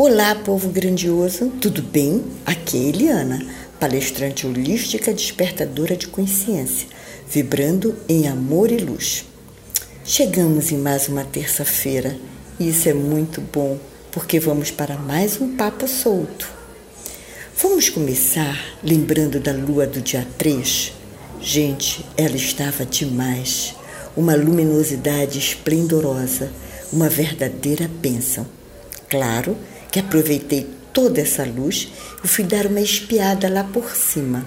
Olá, povo grandioso, tudo bem? Aqui é Eliana, palestrante holística despertadora de consciência, vibrando em amor e luz. Chegamos em mais uma terça-feira e isso é muito bom porque vamos para mais um papo solto. Vamos começar lembrando da lua do dia 3? Gente, ela estava demais. Uma luminosidade esplendorosa, uma verdadeira bênção. Claro que aproveitei toda essa luz e fui dar uma espiada lá por cima.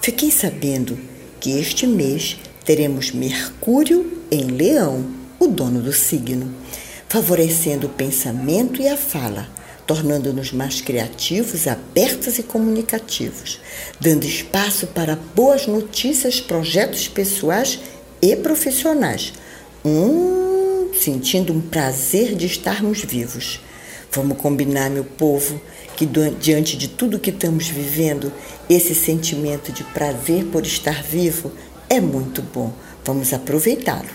Fiquei sabendo que este mês teremos Mercúrio em Leão, o dono do signo, favorecendo o pensamento e a fala, tornando-nos mais criativos, abertos e comunicativos, dando espaço para boas notícias, projetos pessoais e profissionais. Hum, sentindo um prazer de estarmos vivos. Vamos combinar, meu povo, que diante de tudo que estamos vivendo, esse sentimento de prazer por estar vivo é muito bom. Vamos aproveitá-lo.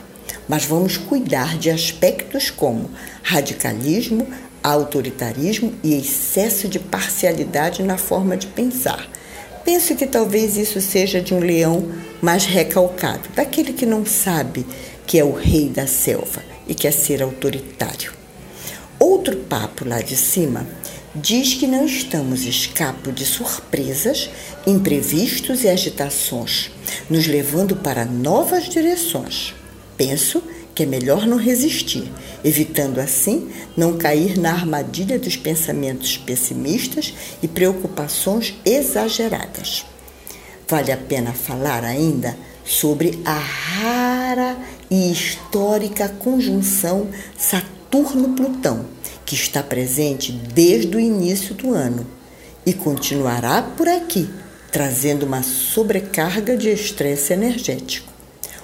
Mas vamos cuidar de aspectos como radicalismo, autoritarismo e excesso de parcialidade na forma de pensar. Penso que talvez isso seja de um leão mais recalcado, daquele que não sabe que é o rei da selva e quer ser autoritário. Outro papo lá de cima diz que não estamos escapo de surpresas, imprevistos e agitações, nos levando para novas direções. Penso que é melhor não resistir, evitando assim não cair na armadilha dos pensamentos pessimistas e preocupações exageradas. Vale a pena falar ainda sobre a rara e histórica conjunção Saturno Saturno-Plutão, que está presente desde o início do ano e continuará por aqui, trazendo uma sobrecarga de estresse energético.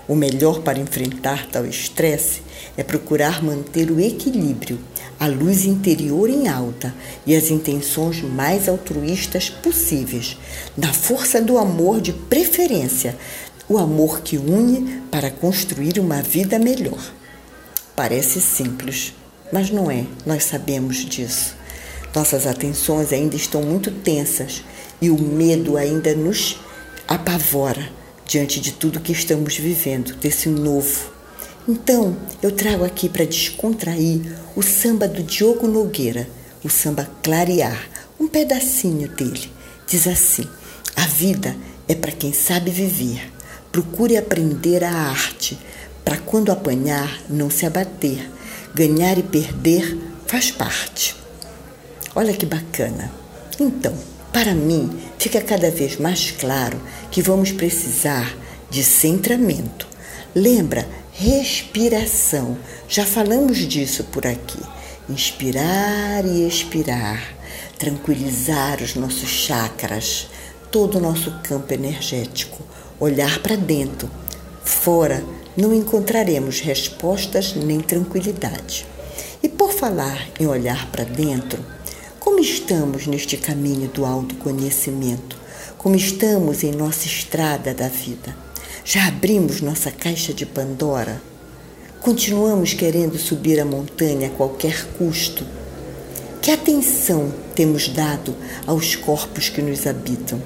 O melhor para enfrentar tal estresse é procurar manter o equilíbrio, a luz interior em alta e as intenções mais altruístas possíveis, na força do amor de preferência, o amor que une para construir uma vida melhor. Parece simples, mas não é, nós sabemos disso. Nossas atenções ainda estão muito tensas e o medo ainda nos apavora diante de tudo que estamos vivendo, desse novo. Então, eu trago aqui para descontrair o samba do Diogo Nogueira, o samba Clarear, um pedacinho dele. Diz assim: A vida é para quem sabe viver. Procure aprender a arte, para quando apanhar não se abater Ganhar e perder faz parte. Olha que bacana. Então, para mim, fica cada vez mais claro que vamos precisar de centramento. Lembra? Respiração. Já falamos disso por aqui. Inspirar e expirar. Tranquilizar os nossos chakras, todo o nosso campo energético. Olhar para dentro. Fora não encontraremos respostas nem tranquilidade. E por falar em olhar para dentro, como estamos neste caminho do autoconhecimento? Como estamos em nossa estrada da vida? Já abrimos nossa caixa de Pandora? Continuamos querendo subir a montanha a qualquer custo? Que atenção temos dado aos corpos que nos habitam?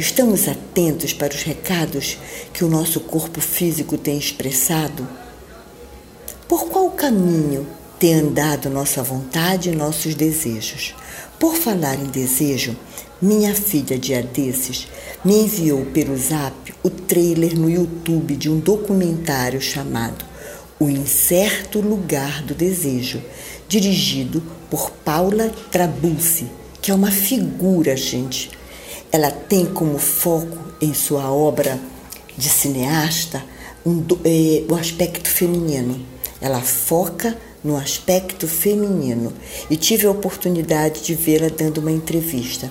Estamos atentos para os recados que o nosso corpo físico tem expressado? Por qual caminho tem andado nossa vontade e nossos desejos? Por falar em desejo, minha filha dia desses me enviou pelo zap o trailer no YouTube de um documentário chamado O Incerto Lugar do Desejo, dirigido por Paula Trabulsi, que é uma figura, gente ela tem como foco em sua obra de cineasta um, é, o aspecto feminino. Ela foca no aspecto feminino e tive a oportunidade de vê-la dando uma entrevista.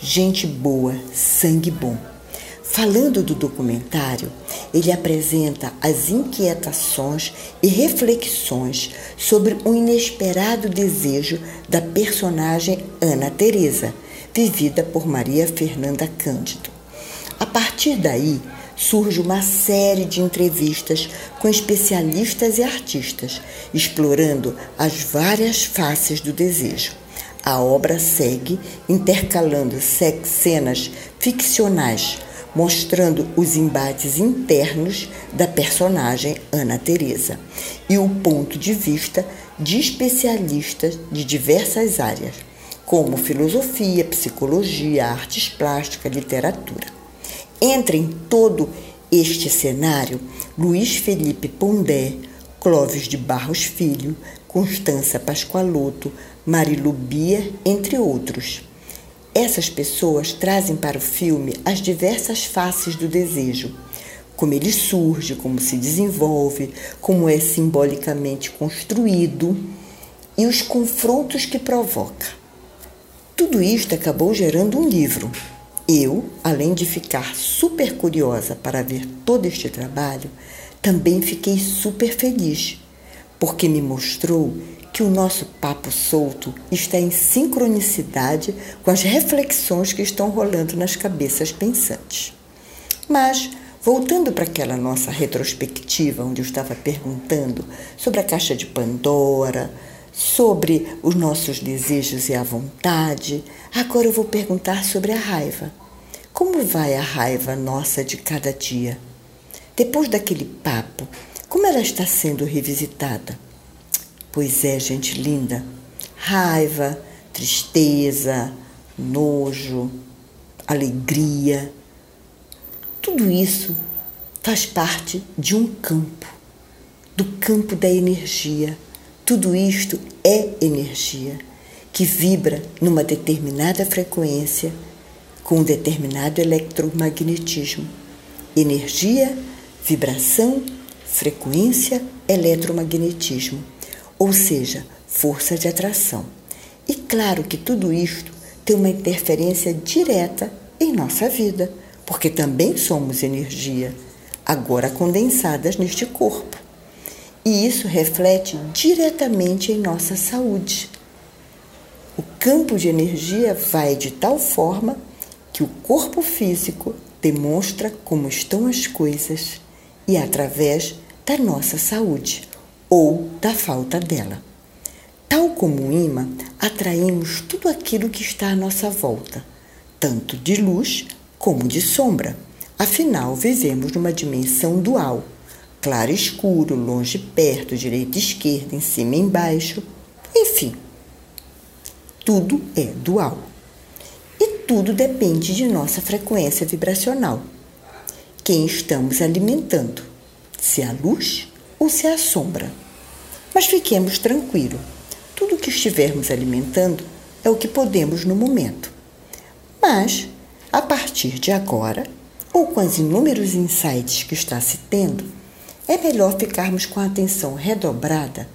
Gente boa, sangue bom. Falando do documentário, ele apresenta as inquietações e reflexões sobre um inesperado desejo da personagem Ana Teresa vivida por Maria Fernanda Cândido. A partir daí, surge uma série de entrevistas com especialistas e artistas, explorando as várias faces do desejo. a obra segue intercalando cenas ficcionais, mostrando os embates internos da personagem Ana Teresa e o ponto de vista de especialistas de diversas áreas, como filosofia, psicologia, artes plásticas, literatura. Entra em todo este cenário Luiz Felipe Pondé, Clóvis de Barros Filho, Constança Pascoaloto, Marilu Bia, entre outros. Essas pessoas trazem para o filme as diversas faces do desejo, como ele surge, como se desenvolve, como é simbolicamente construído e os confrontos que provoca. Tudo isto acabou gerando um livro. Eu, além de ficar super curiosa para ver todo este trabalho, também fiquei super feliz, porque me mostrou que o nosso papo solto está em sincronicidade com as reflexões que estão rolando nas cabeças pensantes. Mas, voltando para aquela nossa retrospectiva, onde eu estava perguntando sobre a caixa de Pandora, sobre os nossos desejos e a vontade, agora eu vou perguntar sobre a raiva. Como vai a raiva nossa de cada dia? Depois daquele papo, como ela está sendo revisitada? Pois é, gente linda, raiva, tristeza, nojo, alegria, tudo isso faz parte de um campo, do campo da energia. Tudo isto é energia que vibra numa determinada frequência com um determinado eletromagnetismo. Energia, vibração, frequência, eletromagnetismo ou seja, força de atração. E claro que tudo isto tem uma interferência direta em nossa vida, porque também somos energia, agora condensadas neste corpo. E isso reflete diretamente em nossa saúde. O campo de energia vai de tal forma que o corpo físico demonstra como estão as coisas e através da nossa saúde ou da falta dela. Tal como um imã, atraímos tudo aquilo que está à nossa volta, tanto de luz como de sombra. Afinal, vivemos numa dimensão dual: claro escuro, longe perto, direita esquerda, em cima embaixo. Enfim, tudo é dual. E tudo depende de nossa frequência vibracional. Quem estamos alimentando? Se a luz ou se a sombra. Mas fiquemos tranquilos. Tudo que estivermos alimentando é o que podemos no momento. Mas, a partir de agora, ou com os inúmeros insights que está se tendo, é melhor ficarmos com a atenção redobrada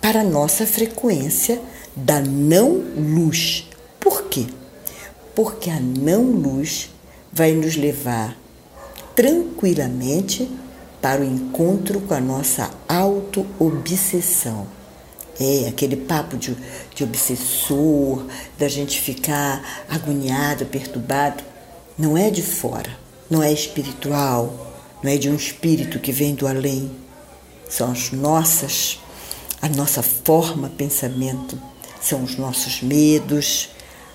para a nossa frequência da não-luz. Por quê? Porque a não-luz vai nos levar tranquilamente para o encontro com a nossa auto-obsessão. É, aquele papo de, de obsessor, da gente ficar agoniado, perturbado, não é de fora, não é espiritual, é de um espírito que vem do além. São as nossas, a nossa forma pensamento, são os nossos medos,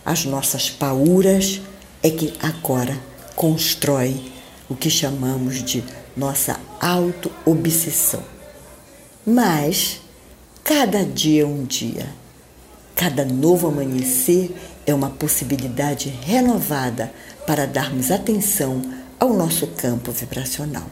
as nossas pauras, é que agora constrói o que chamamos de nossa auto-obsessão. Mas cada dia é um dia, cada novo amanhecer é uma possibilidade renovada para darmos atenção ao nosso campo vibracional.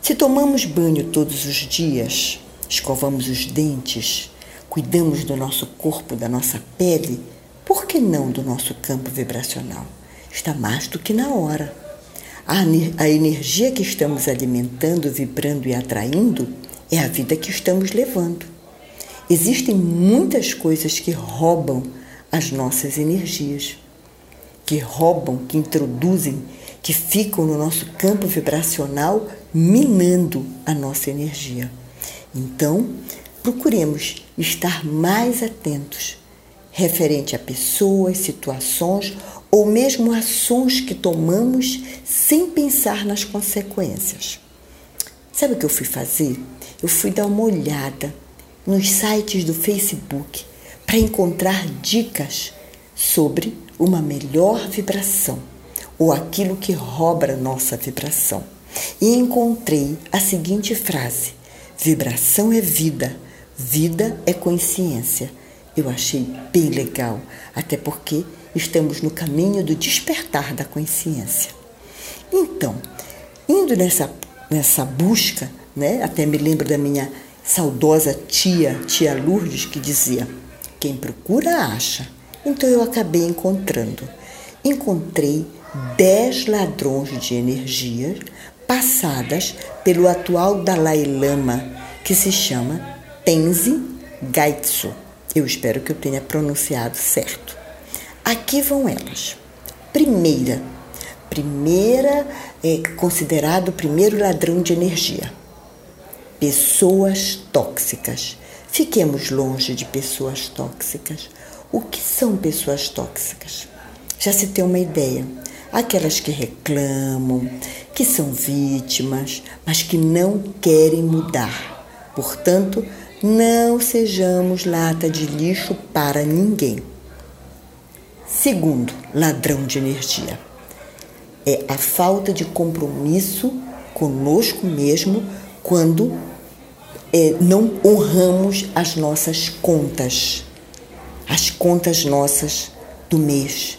Se tomamos banho todos os dias, escovamos os dentes, cuidamos do nosso corpo, da nossa pele, por que não do nosso campo vibracional? Está mais do que na hora. A, energia que estamos alimentando, vibrando e atraindo é a vida que estamos levando. Existem muitas coisas que roubam as nossas energias, que roubam, que introduzem, que ficam no nosso campo vibracional, minando a nossa energia. Então, procuremos estar mais atentos referente a pessoas, situações ou mesmo ações que tomamos sem pensar nas consequências. Sabe o que eu fui fazer? Eu fui dar uma olhada nos sites do Facebook para encontrar dicas sobre uma melhor vibração ou aquilo que rouba nossa vibração. E encontrei a seguinte frase: vibração é vida, vida é consciência. Eu achei bem legal, até porque estamos no caminho do despertar da consciência. Então, indo nessa, nessa busca, né, até me lembro da minha saudosa tia, tia Lourdes, que dizia: quem procura acha. Então eu acabei encontrando. Encontrei dez ladrões de energia passadas pelo atual Dalai Lama, que se chama Tenzin Gaitsu. Eu espero que eu tenha pronunciado certo. Aqui vão elas. Primeira, primeira é considerado o primeiro ladrão de energia. Pessoas tóxicas. Fiquemos longe de pessoas tóxicas. O que são pessoas tóxicas? Já se tem uma ideia. Aquelas que reclamam, que são vítimas, mas que não querem mudar. Portanto, não sejamos lata de lixo para ninguém. Segundo, ladrão de energia. É a falta de compromisso conosco mesmo quando é, não honramos as nossas contas, as contas nossas do mês.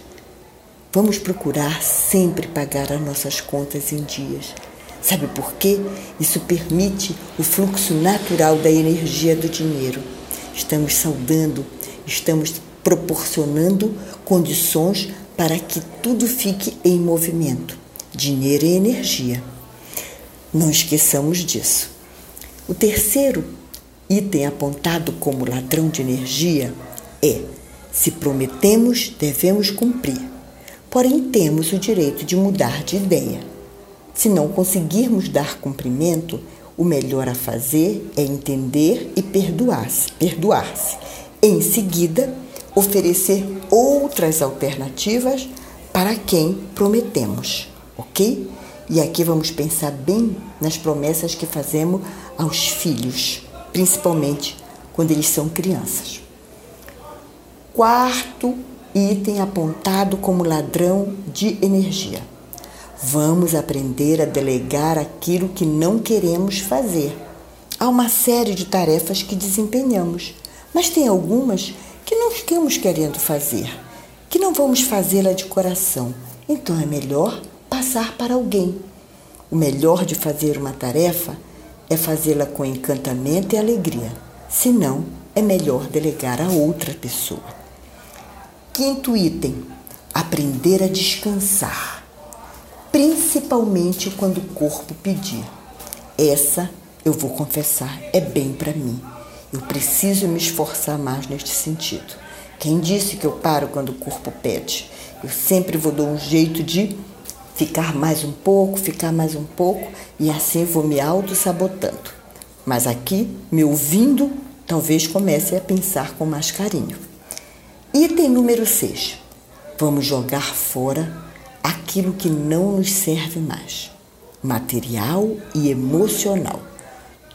Vamos procurar sempre pagar as nossas contas em dias. Sabe por quê? Isso permite o fluxo natural da energia do dinheiro. Estamos saudando, estamos proporcionando condições para que tudo fique em movimento. Dinheiro e energia. Não esqueçamos disso. O terceiro item apontado como ladrão de energia é: se prometemos, devemos cumprir. Porém, temos o direito de mudar de ideia. Se não conseguirmos dar cumprimento, o melhor a fazer é entender e perdoar-se. Perdoar-se. Em seguida, oferecer outras alternativas para quem prometemos, ok? E aqui vamos pensar bem nas promessas que fazemos aos filhos, principalmente quando eles são crianças. Quarto item apontado como ladrão de energia. Vamos aprender a delegar aquilo que não queremos fazer. Há uma série de tarefas que desempenhamos, mas tem algumas que não estamos querendo fazer, que não vamos fazê-la de coração. Então é melhor passar para alguém. O melhor de fazer uma tarefa é fazê-la com encantamento e alegria. Se não, é melhor delegar a outra pessoa. Quinto item: aprender a descansar, principalmente quando o corpo pedir. Essa, eu vou confessar, é bem para mim. Eu preciso me esforçar mais neste sentido. Quem disse que eu paro quando o corpo pede? Eu sempre vou dar um jeito de ficar mais um pouco, ficar mais um pouco e assim vou me auto-sabotando. Mas aqui, me ouvindo, talvez comece a pensar com mais carinho. Item número 6. Vamos jogar fora aquilo que não nos serve mais. Material e emocional.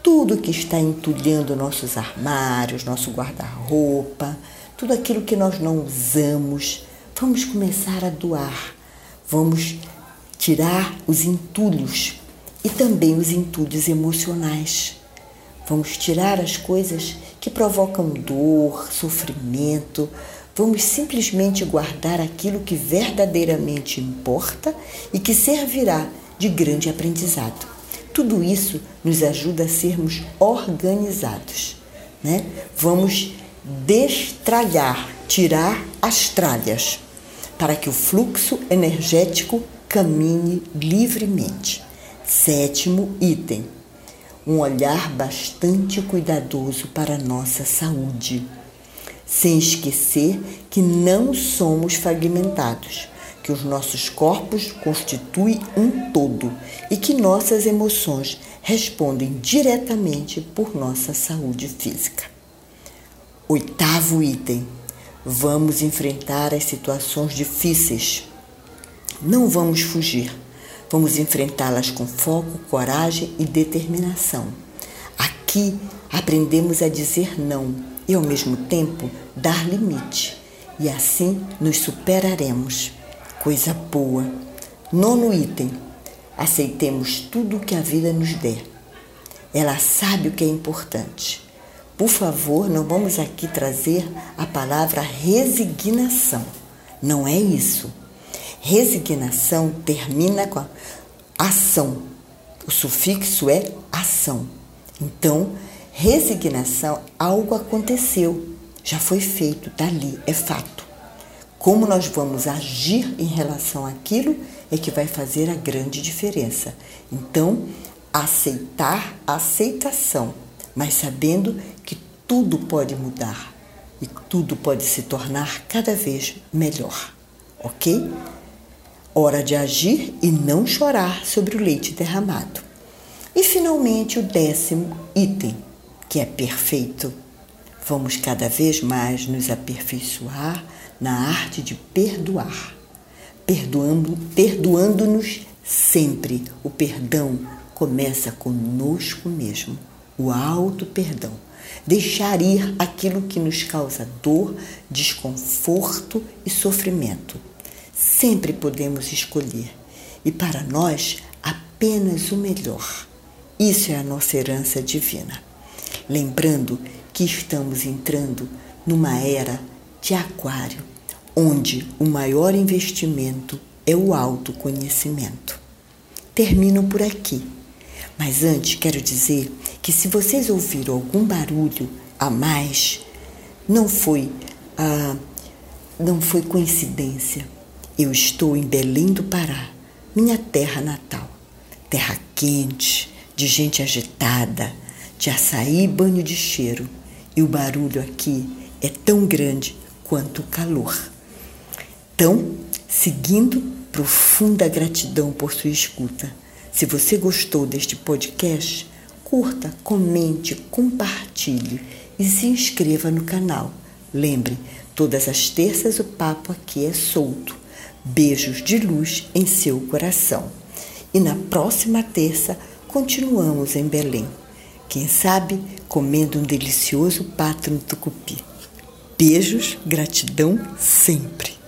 Tudo que está entulhando nossos armários, nosso guarda-roupa, tudo aquilo que nós não usamos, vamos começar a doar. Vamos tirar os entulhos e também os entulhos emocionais. Vamos tirar as coisas que provocam dor, sofrimento. Vamos simplesmente guardar aquilo que verdadeiramente importa e que servirá de grande aprendizado. Tudo isso nos ajuda a sermos organizados. Né? Vamos destralhar, tirar as tralhas, para que o fluxo energético caminhe livremente. Sétimo item: um olhar bastante cuidadoso para a nossa saúde, sem esquecer que não somos fragmentados, que os nossos corpos constituem um todo e que nossas emoções respondem diretamente por nossa saúde física. Oitavo item: vamos enfrentar as situações difíceis não vamos fugir. Vamos enfrentá-las com foco, coragem e determinação. Aqui aprendemos a dizer não e, ao mesmo tempo, dar limite. e assim nos superaremos. Coisa boa. Nono item: aceitemos tudo o que a vida nos der. Ela sabe o que é importante. Por favor, não vamos aqui trazer a palavra resignação. Não é isso. Resignação termina com ação. O sufixo é ação. Então, resignação, algo aconteceu, já foi feito, dali, tá é fato. Como nós vamos agir em relação àquilo é que vai fazer a grande diferença. Então, aceitar a aceitação, mas sabendo que tudo pode mudar e tudo pode se tornar cada vez melhor, ok? Hora de agir e não chorar sobre o leite derramado. E finalmente o décimo item, que é perfeito. Vamos cada vez mais nos aperfeiçoar na arte de perdoar, perdoando, perdoando-nos sempre. O perdão começa conosco mesmo, o alto perdão. Deixar ir aquilo que nos causa dor, desconforto e sofrimento Sempre podemos escolher e para nós apenas o melhor. Isso é a nossa herança divina. Lembrando que estamos entrando numa era de Aquário, onde o maior investimento é o autoconhecimento. Termino por aqui. Mas antes quero dizer que se vocês ouviram algum barulho a mais, não foi ah, não foi coincidência. Eu estou em Belém do Pará, minha terra natal. Terra quente, de gente agitada, de açaí e banho de cheiro. E o barulho aqui é tão grande quanto o calor. Então, seguindo, profunda gratidão por sua escuta. Se você gostou deste podcast, curta, comente, compartilhe e se inscreva no canal. Lembre, todas as terças o papo aqui é solto Beijos de luz em seu coração. E na próxima terça continuamos em Belém. Quem sabe comendo um delicioso pato no tucupi. Beijos, gratidão sempre.